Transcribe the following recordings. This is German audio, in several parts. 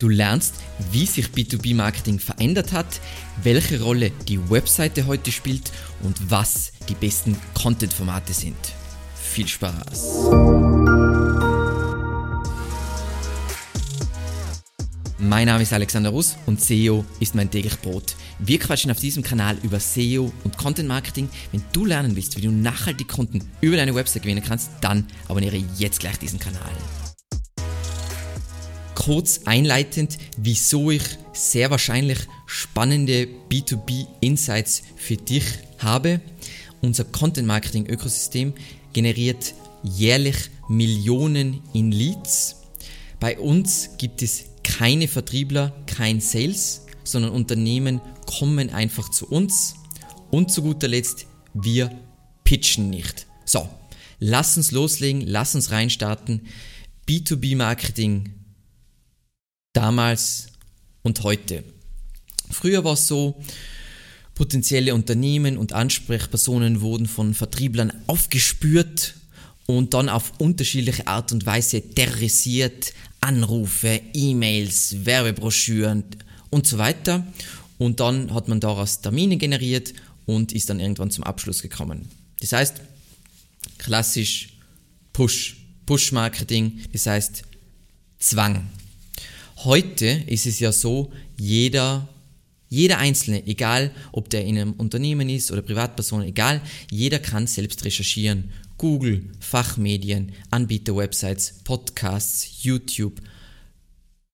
Du lernst, wie sich B2B-Marketing verändert hat, welche Rolle die Webseite heute spielt und was die besten Content-Formate sind. Viel Spaß! Mein Name ist Alexander Russ und SEO ist mein täglich Brot. Wir quatschen auf diesem Kanal über SEO und Content Marketing. Wenn du lernen willst, wie du nachhaltig Kunden über deine Website gewinnen kannst, dann abonniere jetzt gleich diesen Kanal kurz einleitend, wieso ich sehr wahrscheinlich spannende B2B Insights für dich habe. Unser Content Marketing Ökosystem generiert jährlich Millionen in Leads. Bei uns gibt es keine Vertriebler, kein Sales, sondern Unternehmen kommen einfach zu uns. Und zu guter Letzt, wir pitchen nicht. So, lass uns loslegen, lass uns reinstarten. B2B Marketing damals und heute. Früher war es so, potenzielle Unternehmen und Ansprechpersonen wurden von Vertrieblern aufgespürt und dann auf unterschiedliche Art und Weise terrorisiert, Anrufe, E-Mails, Werbebroschüren und so weiter. Und dann hat man daraus Termine generiert und ist dann irgendwann zum Abschluss gekommen. Das heißt, klassisch Push, Push-Marketing, das heißt Zwang. Heute ist es ja so, jeder, jeder Einzelne, egal ob der in einem Unternehmen ist oder Privatperson, egal, jeder kann selbst recherchieren. Google, Fachmedien, Anbieter-Websites, Podcasts, YouTube.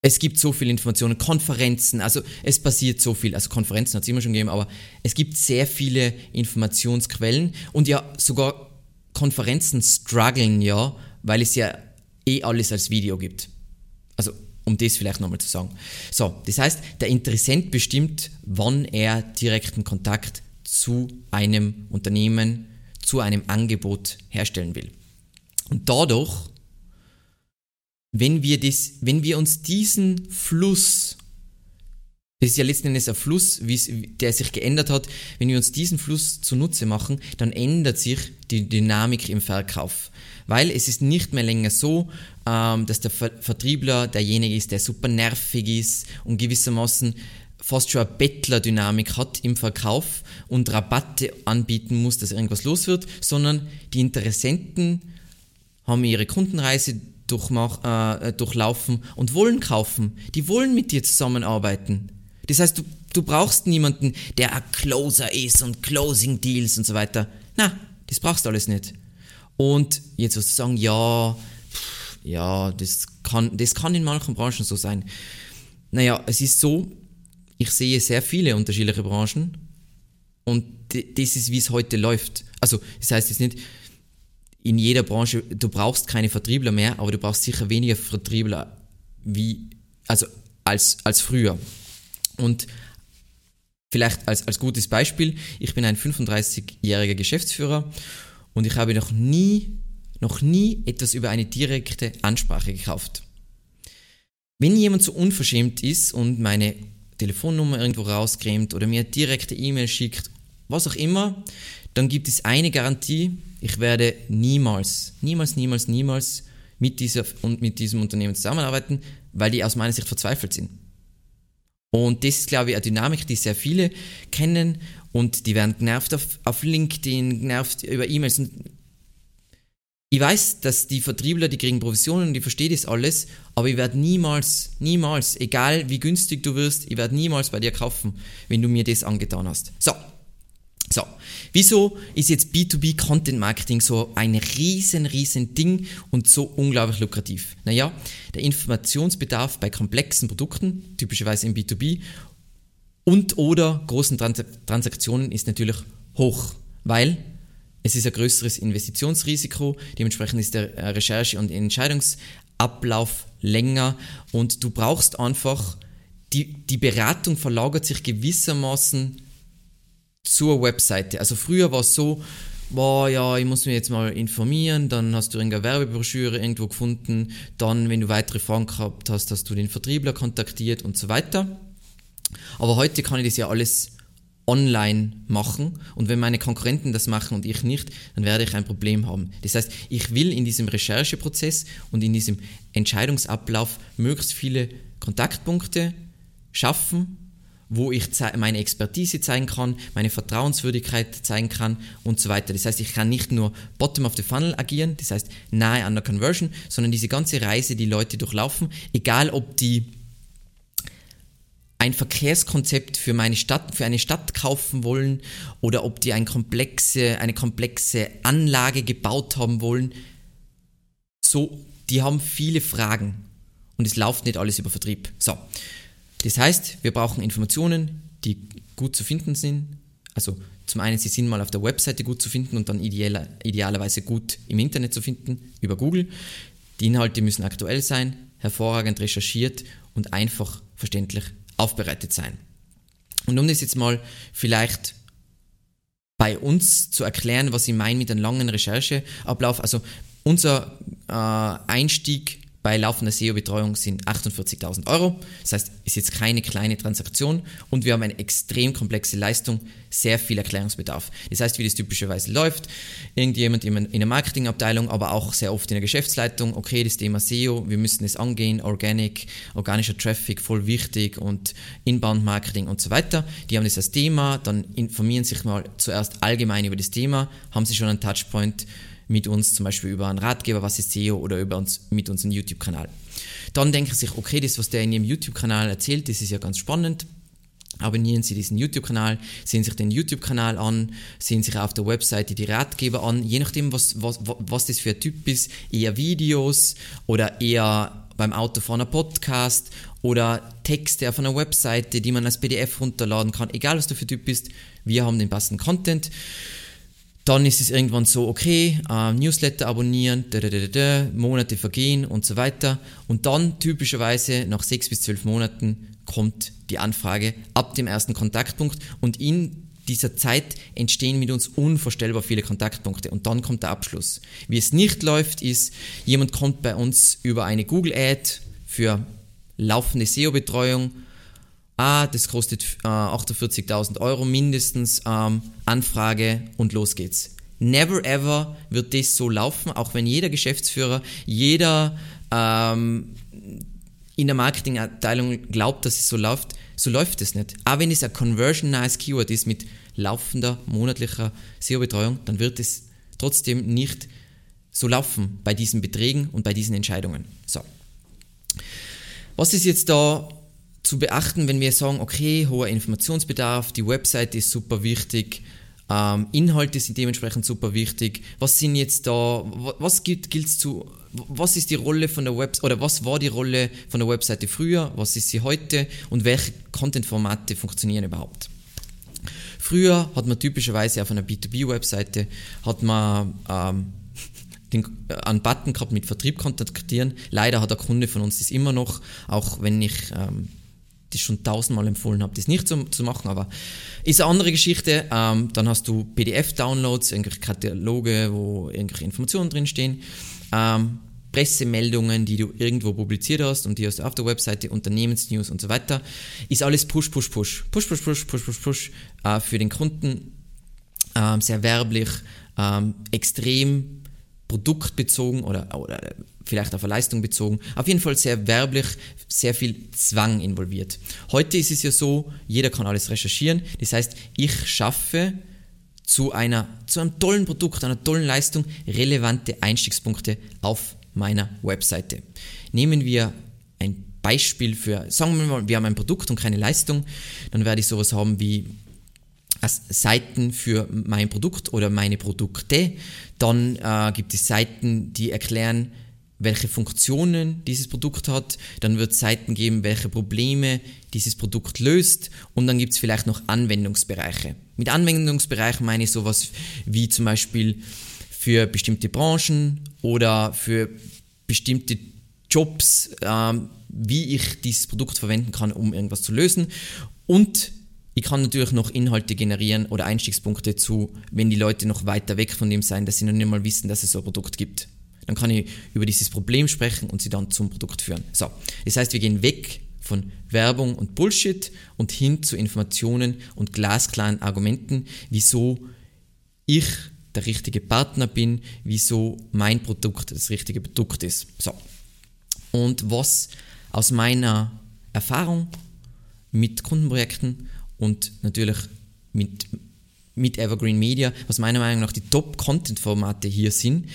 Es gibt so viele Informationen, Konferenzen, also es passiert so viel. Also Konferenzen hat es immer schon gegeben, aber es gibt sehr viele Informationsquellen und ja, sogar Konferenzen strugglen ja, weil es ja eh alles als Video gibt. Also um das vielleicht nochmal zu sagen. So, das heißt, der Interessent bestimmt, wann er direkten Kontakt zu einem Unternehmen, zu einem Angebot herstellen will. Und dadurch, wenn wir, das, wenn wir uns diesen Fluss, das ist ja letzten Endes ein Fluss, der sich geändert hat, wenn wir uns diesen Fluss zunutze machen, dann ändert sich die Dynamik im Verkauf weil es ist nicht mehr länger so, ähm, dass der Vertriebler derjenige ist, der super nervig ist und gewissermaßen fast schon eine Bettler-Dynamik hat im Verkauf und Rabatte anbieten muss, dass irgendwas los wird, sondern die Interessenten haben ihre Kundenreise äh, durchlaufen und wollen kaufen. Die wollen mit dir zusammenarbeiten. Das heißt, du, du brauchst niemanden, der ein Closer ist und Closing Deals und so weiter. Na, das brauchst du alles nicht. Und jetzt wirst du sagen, ja, pff, ja, das kann, das kann in manchen Branchen so sein. Naja, es ist so, ich sehe sehr viele unterschiedliche Branchen und das ist, wie es heute läuft. Also, das heißt jetzt nicht, in jeder Branche, du brauchst keine Vertriebler mehr, aber du brauchst sicher weniger Vertriebler wie, also als, als früher. Und vielleicht als, als gutes Beispiel, ich bin ein 35-jähriger Geschäftsführer und ich habe noch nie, noch nie etwas über eine direkte Ansprache gekauft. Wenn jemand so unverschämt ist und meine Telefonnummer irgendwo rauscremt oder mir direkte E-Mail schickt, was auch immer, dann gibt es eine Garantie, ich werde niemals, niemals, niemals, niemals mit, dieser, und mit diesem Unternehmen zusammenarbeiten, weil die aus meiner Sicht verzweifelt sind. Und das ist, glaube ich, eine Dynamik, die sehr viele kennen und die werden genervt auf, auf LinkedIn, genervt über E-Mails. Ich weiß, dass die Vertriebler, die kriegen Provisionen und ich verstehe das alles, aber ich werde niemals, niemals, egal wie günstig du wirst, ich werde niemals bei dir kaufen, wenn du mir das angetan hast. So. So. Wieso ist jetzt B2B Content Marketing so ein riesen, riesen Ding und so unglaublich lukrativ? Naja, der Informationsbedarf bei komplexen Produkten, typischerweise im B2B, und oder großen Trans Transaktionen ist natürlich hoch, weil es ist ein größeres Investitionsrisiko, dementsprechend ist der äh, Recherche- und Entscheidungsablauf länger und du brauchst einfach, die, die Beratung verlagert sich gewissermaßen zur Webseite. Also früher war es so, boah, ja, ich muss mich jetzt mal informieren, dann hast du irgendeine Werbebroschüre irgendwo gefunden, dann, wenn du weitere Fragen gehabt hast, hast du den Vertriebler kontaktiert und so weiter. Aber heute kann ich das ja alles online machen und wenn meine Konkurrenten das machen und ich nicht, dann werde ich ein Problem haben. Das heißt, ich will in diesem Rechercheprozess und in diesem Entscheidungsablauf möglichst viele Kontaktpunkte schaffen, wo ich meine Expertise zeigen kann, meine Vertrauenswürdigkeit zeigen kann und so weiter. Das heißt, ich kann nicht nur bottom of the funnel agieren, das heißt nahe an der Conversion, sondern diese ganze Reise, die Leute durchlaufen, egal ob die ein Verkehrskonzept für meine Stadt, für eine Stadt kaufen wollen oder ob die eine komplexe, eine komplexe Anlage gebaut haben wollen. So, die haben viele Fragen und es läuft nicht alles über Vertrieb. So. Das heißt, wir brauchen Informationen, die gut zu finden sind. Also zum einen, sie sind mal auf der Webseite gut zu finden und dann idealer, idealerweise gut im Internet zu finden, über Google. Die Inhalte müssen aktuell sein, hervorragend recherchiert und einfach verständlich aufbereitet sein. Und um das jetzt mal vielleicht bei uns zu erklären, was ich meine mit einem langen Rechercheablauf, also unser äh, Einstieg bei laufender SEO-Betreuung sind 48.000 Euro. Das heißt, ist jetzt keine kleine Transaktion und wir haben eine extrem komplexe Leistung, sehr viel Erklärungsbedarf. Das heißt, wie das typischerweise läuft, irgendjemand in der Marketingabteilung, aber auch sehr oft in der Geschäftsleitung, okay, das Thema SEO, wir müssen es angehen, Organic, organischer Traffic, voll wichtig und Inbound-Marketing und so weiter. Die haben das als Thema, dann informieren sich mal zuerst allgemein über das Thema, haben sie schon einen Touchpoint, mit uns zum Beispiel über einen Ratgeber, was ist SEO oder über uns mit unserem YouTube-Kanal. Dann denken sie sich, okay, das, was der in ihrem YouTube-Kanal erzählt, das ist ja ganz spannend. Abonnieren Sie diesen YouTube-Kanal, sehen sich den YouTube-Kanal an, sehen sich auf der Webseite die Ratgeber an, je nachdem, was, was, was das für ein Typ ist, eher Videos oder eher beim Autofahren ein Podcast oder Texte auf einer Webseite, die man als PDF runterladen kann, egal was du für Typ bist, wir haben den passenden Content. Dann ist es irgendwann so, okay, äh, Newsletter abonnieren, Monate vergehen und so weiter. Und dann typischerweise nach sechs bis zwölf Monaten kommt die Anfrage ab dem ersten Kontaktpunkt und in dieser Zeit entstehen mit uns unvorstellbar viele Kontaktpunkte und dann kommt der Abschluss. Wie es nicht läuft, ist, jemand kommt bei uns über eine Google Ad für laufende SEO-Betreuung ah, das kostet äh, 48.000 Euro mindestens, ähm, Anfrage und los geht's. Never ever wird das so laufen, auch wenn jeder Geschäftsführer, jeder ähm, in der Marketingabteilung glaubt, dass es so läuft, so läuft es nicht. Aber wenn es ein conversion-nice Keyword ist mit laufender monatlicher SEO-Betreuung, dann wird es trotzdem nicht so laufen bei diesen Beträgen und bei diesen Entscheidungen. So. Was ist jetzt da zu beachten, wenn wir sagen, okay, hoher Informationsbedarf, die Website ist super wichtig, ähm, Inhalte sind dementsprechend super wichtig. Was sind jetzt da, was gilt es zu, was ist die Rolle von der Website oder was war die Rolle von der Webseite früher, was ist sie heute und welche Content-Formate funktionieren überhaupt? Früher hat man typischerweise auf einer B2B-Webseite hat man ähm, den, äh, einen Button gehabt mit Vertrieb kontaktieren. Leider hat der Kunde von uns das immer noch, auch wenn ich ähm, das schon tausendmal empfohlen habe, das nicht zu, zu machen, aber ist eine andere Geschichte. Ähm, dann hast du PDF-Downloads, irgendwelche Kataloge, wo irgendwelche Informationen drinstehen. Ähm, Pressemeldungen, die du irgendwo publiziert hast und die hast du auf der Webseite, Unternehmensnews und so weiter, ist alles Push, Push, Push. Push, Push, Push, Push, Push, Push äh, für den Kunden. Ähm, sehr werblich, ähm, extrem produktbezogen oder, oder vielleicht auf eine Leistung bezogen. Auf jeden Fall sehr werblich, sehr viel Zwang involviert. Heute ist es ja so, jeder kann alles recherchieren. Das heißt, ich schaffe zu, einer, zu einem tollen Produkt, einer tollen Leistung relevante Einstiegspunkte auf meiner Webseite. Nehmen wir ein Beispiel für, sagen wir mal, wir haben ein Produkt und keine Leistung, dann werde ich sowas haben wie Seiten für mein Produkt oder meine Produkte. Dann äh, gibt es Seiten, die erklären, welche Funktionen dieses Produkt hat, dann wird es Seiten geben, welche Probleme dieses Produkt löst und dann gibt es vielleicht noch Anwendungsbereiche. Mit Anwendungsbereichen meine ich sowas wie zum Beispiel für bestimmte Branchen oder für bestimmte Jobs, ähm, wie ich dieses Produkt verwenden kann, um irgendwas zu lösen. Und ich kann natürlich noch Inhalte generieren oder Einstiegspunkte zu, wenn die Leute noch weiter weg von dem sein, dass sie noch nicht mal wissen, dass es so ein Produkt gibt. Dann kann ich über dieses Problem sprechen und sie dann zum Produkt führen. So, das heißt, wir gehen weg von Werbung und Bullshit und hin zu Informationen und glasklaren Argumenten, wieso ich der richtige Partner bin, wieso mein Produkt das richtige Produkt ist. So. Und was aus meiner Erfahrung mit Kundenprojekten und natürlich mit, mit Evergreen Media, was meiner Meinung nach die Top-Content-Formate hier sind,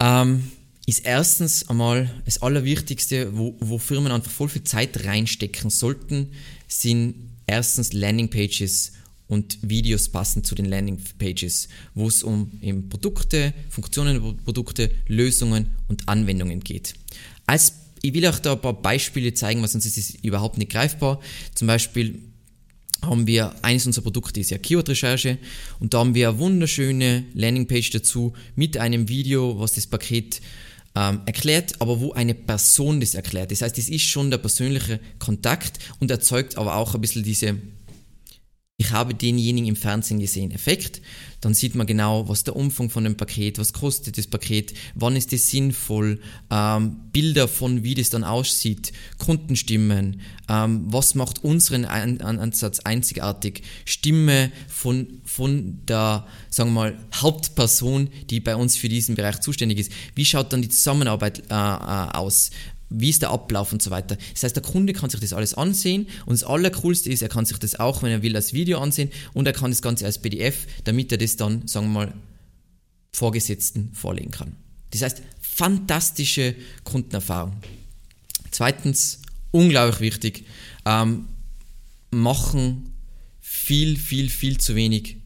ähm, ist erstens einmal das Allerwichtigste, wo, wo Firmen einfach voll viel Zeit reinstecken sollten, sind erstens Landingpages und Videos passend zu den Landingpages, wo es um eben Produkte, Funktionen Produkte, Lösungen und Anwendungen geht. Als, ich will euch da ein paar Beispiele zeigen, weil sonst ist es überhaupt nicht greifbar. Zum Beispiel haben wir eines unserer Produkte ist ja Keyword-Recherche und da haben wir eine wunderschöne Landingpage dazu mit einem Video, was das Paket ähm, erklärt, aber wo eine Person das erklärt. Das heißt, es ist schon der persönliche Kontakt und erzeugt aber auch ein bisschen diese ich habe denjenigen im Fernsehen gesehen, Effekt. Dann sieht man genau, was der Umfang von dem Paket, was kostet das Paket, wann ist es sinnvoll, ähm, Bilder von, wie das dann aussieht, Kundenstimmen, ähm, was macht unseren Ansatz einzigartig, Stimme von, von der, sagen wir mal, Hauptperson, die bei uns für diesen Bereich zuständig ist. Wie schaut dann die Zusammenarbeit äh, äh aus? Wie ist der Ablauf und so weiter. Das heißt, der Kunde kann sich das alles ansehen und das Allercoolste ist, er kann sich das auch, wenn er will, als Video ansehen und er kann das Ganze als PDF, damit er das dann, sagen wir mal, Vorgesetzten vorlegen kann. Das heißt, fantastische Kundenerfahrung. Zweitens, unglaublich wichtig, ähm, machen viel, viel, viel zu wenig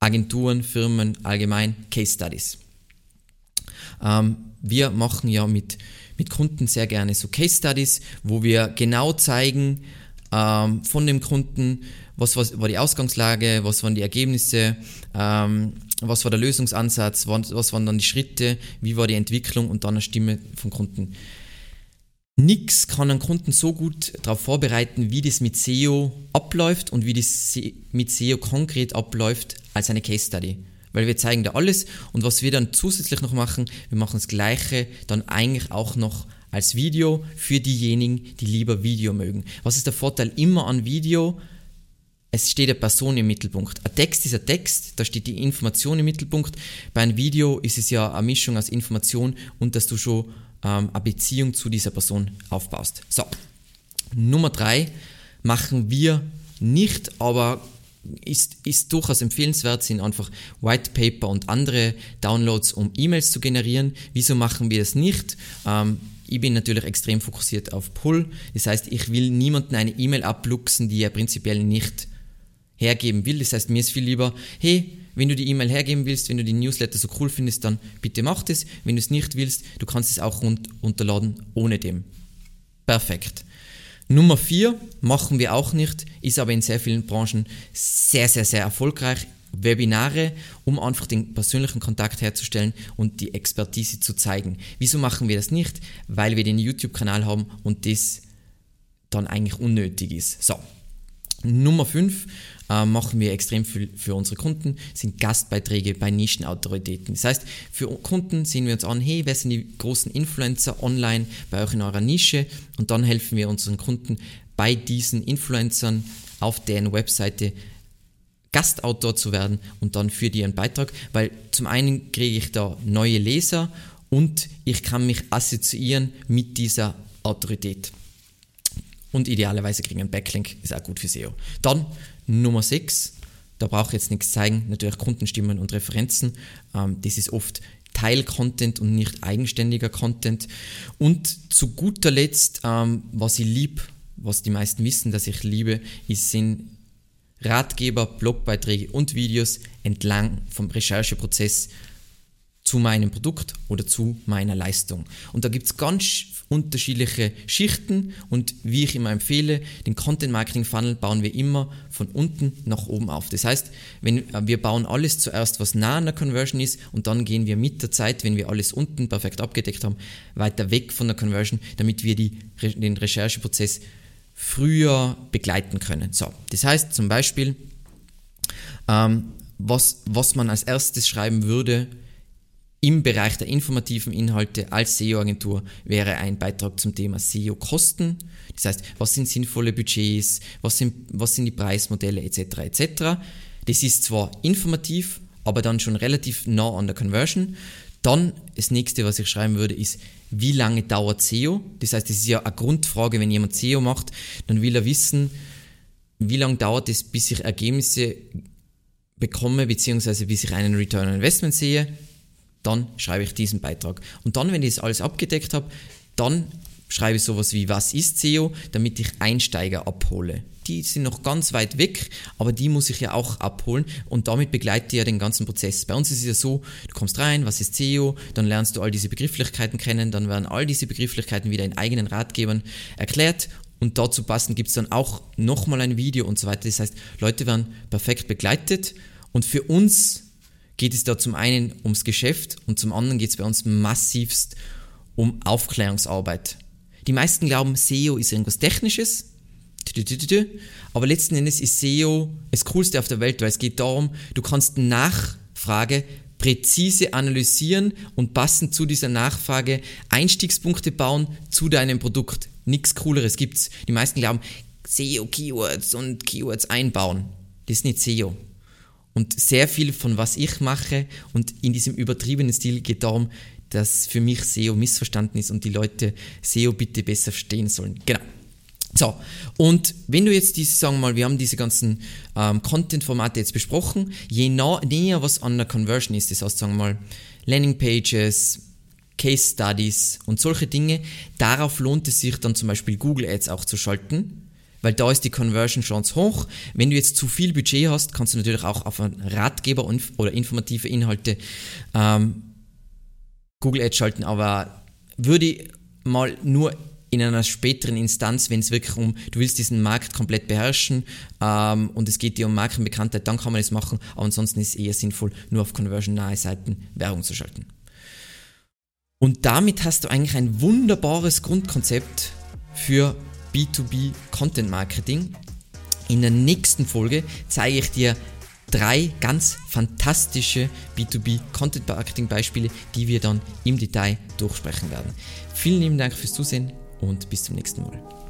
Agenturen, Firmen, allgemein Case Studies. Ähm, wir machen ja mit mit Kunden sehr gerne so Case Studies, wo wir genau zeigen ähm, von dem Kunden, was, was, war die Ausgangslage, was waren die Ergebnisse, ähm, was war der Lösungsansatz, was, was waren dann die Schritte, wie war die Entwicklung und dann eine Stimme vom Kunden. Nix kann einen Kunden so gut darauf vorbereiten, wie das mit SEO abläuft und wie das mit SEO konkret abläuft, als eine Case Study weil wir zeigen da alles und was wir dann zusätzlich noch machen, wir machen das gleiche dann eigentlich auch noch als Video für diejenigen, die lieber Video mögen. Was ist der Vorteil immer an Video? Es steht eine Person im Mittelpunkt. Ein Text ist ein Text, da steht die Information im Mittelpunkt. Bei einem Video ist es ja eine Mischung aus Information und dass du schon ähm, eine Beziehung zu dieser Person aufbaust. So, Nummer drei machen wir nicht, aber ist, ist durchaus empfehlenswert, sind einfach White Paper und andere Downloads, um E-Mails zu generieren. Wieso machen wir das nicht? Ähm, ich bin natürlich extrem fokussiert auf Pull. Das heißt, ich will niemanden eine E-Mail abluchsen, die er prinzipiell nicht hergeben will. Das heißt, mir ist viel lieber, hey, wenn du die E-Mail hergeben willst, wenn du die Newsletter so cool findest, dann bitte mach das. Wenn du es nicht willst, du kannst es auch runterladen ohne dem. Perfekt. Nummer vier machen wir auch nicht, ist aber in sehr vielen Branchen sehr, sehr, sehr erfolgreich. Webinare, um einfach den persönlichen Kontakt herzustellen und die Expertise zu zeigen. Wieso machen wir das nicht? Weil wir den YouTube-Kanal haben und das dann eigentlich unnötig ist. So, Nummer 5 äh, machen wir extrem viel für unsere Kunden, sind Gastbeiträge bei Nischenautoritäten. Das heißt, für Kunden sehen wir uns an, hey, wer sind die großen Influencer online bei euch in eurer Nische und dann helfen wir unseren Kunden bei diesen Influencern auf deren Webseite Gastautor zu werden und dann für die einen Beitrag, weil zum einen kriege ich da neue Leser und ich kann mich assoziieren mit dieser Autorität. Und idealerweise kriegen einen Backlink, ist auch gut für SEO. Dann Nummer 6, da brauche ich jetzt nichts zeigen, natürlich Kundenstimmen und Referenzen. Ähm, das ist oft Teil-Content und nicht eigenständiger Content. Und zu guter Letzt, ähm, was ich liebe, was die meisten wissen, dass ich liebe, ist, sind Ratgeber, Blogbeiträge und Videos entlang vom Rechercheprozess zu meinem Produkt oder zu meiner Leistung. Und da gibt es ganz unterschiedliche Schichten und wie ich immer empfehle, den Content Marketing Funnel bauen wir immer von unten nach oben auf. Das heißt, wenn äh, wir bauen alles zuerst, was nah an der Conversion ist und dann gehen wir mit der Zeit, wenn wir alles unten perfekt abgedeckt haben, weiter weg von der Conversion, damit wir die, den Rechercheprozess früher begleiten können. So, das heißt zum Beispiel, ähm, was, was man als erstes schreiben würde, im Bereich der informativen Inhalte als SEO-Agentur wäre ein Beitrag zum Thema SEO-Kosten. Das heißt, was sind sinnvolle Budgets, was sind, was sind die Preismodelle etc. etc. Das ist zwar informativ, aber dann schon relativ nah an der Conversion. Dann das nächste, was ich schreiben würde, ist, wie lange dauert SEO? Das heißt, das ist ja eine Grundfrage, wenn jemand SEO macht, dann will er wissen, wie lange dauert es, bis ich Ergebnisse bekomme, beziehungsweise bis ich einen Return on Investment sehe, dann schreibe ich diesen Beitrag. Und dann, wenn ich das alles abgedeckt habe, dann schreibe ich sowas wie, was ist SEO, damit ich Einsteiger abhole. Die sind noch ganz weit weg, aber die muss ich ja auch abholen und damit begleite ich ja den ganzen Prozess. Bei uns ist es ja so, du kommst rein, was ist SEO, dann lernst du all diese Begrifflichkeiten kennen, dann werden all diese Begrifflichkeiten wieder in eigenen Ratgebern erklärt und dazu passend gibt es dann auch nochmal ein Video und so weiter. Das heißt, Leute werden perfekt begleitet und für uns geht es da zum einen ums Geschäft und zum anderen geht es bei uns massivst um Aufklärungsarbeit. Die meisten glauben, SEO ist irgendwas Technisches, aber letzten Endes ist SEO das Coolste auf der Welt, weil es geht darum, du kannst Nachfrage präzise analysieren und passend zu dieser Nachfrage Einstiegspunkte bauen zu deinem Produkt. Nichts Cooleres gibt's. Die meisten glauben, SEO-Keywords und Keywords einbauen. Das ist nicht SEO. Und sehr viel von was ich mache und in diesem übertriebenen Stil geht darum, dass für mich SEO missverstanden ist und die Leute SEO bitte besser verstehen sollen. Genau. So, und wenn du jetzt diese, sagen wir mal, wir haben diese ganzen ähm, Content-Formate jetzt besprochen, je näher was an der Conversion ist, das heißt, sagen wir mal, Landing-Pages, Case Studies und solche Dinge, darauf lohnt es sich dann zum Beispiel Google Ads auch zu schalten, weil da ist die Conversion Chance hoch. Wenn du jetzt zu viel Budget hast, kannst du natürlich auch auf Ratgeber oder informative Inhalte ähm, Google Ads schalten, aber würde mal nur in einer späteren Instanz, wenn es wirklich um, du willst diesen Markt komplett beherrschen ähm, und es geht dir um Markenbekanntheit, dann kann man das machen, aber ansonsten ist es eher sinnvoll, nur auf conversion-nahe Seiten Werbung zu schalten. Und damit hast du eigentlich ein wunderbares Grundkonzept für B2B Content Marketing. In der nächsten Folge zeige ich dir drei ganz fantastische B2B Content Marketing Beispiele, die wir dann im Detail durchsprechen werden. Vielen lieben Dank fürs Zusehen und bis zum nächsten Mal.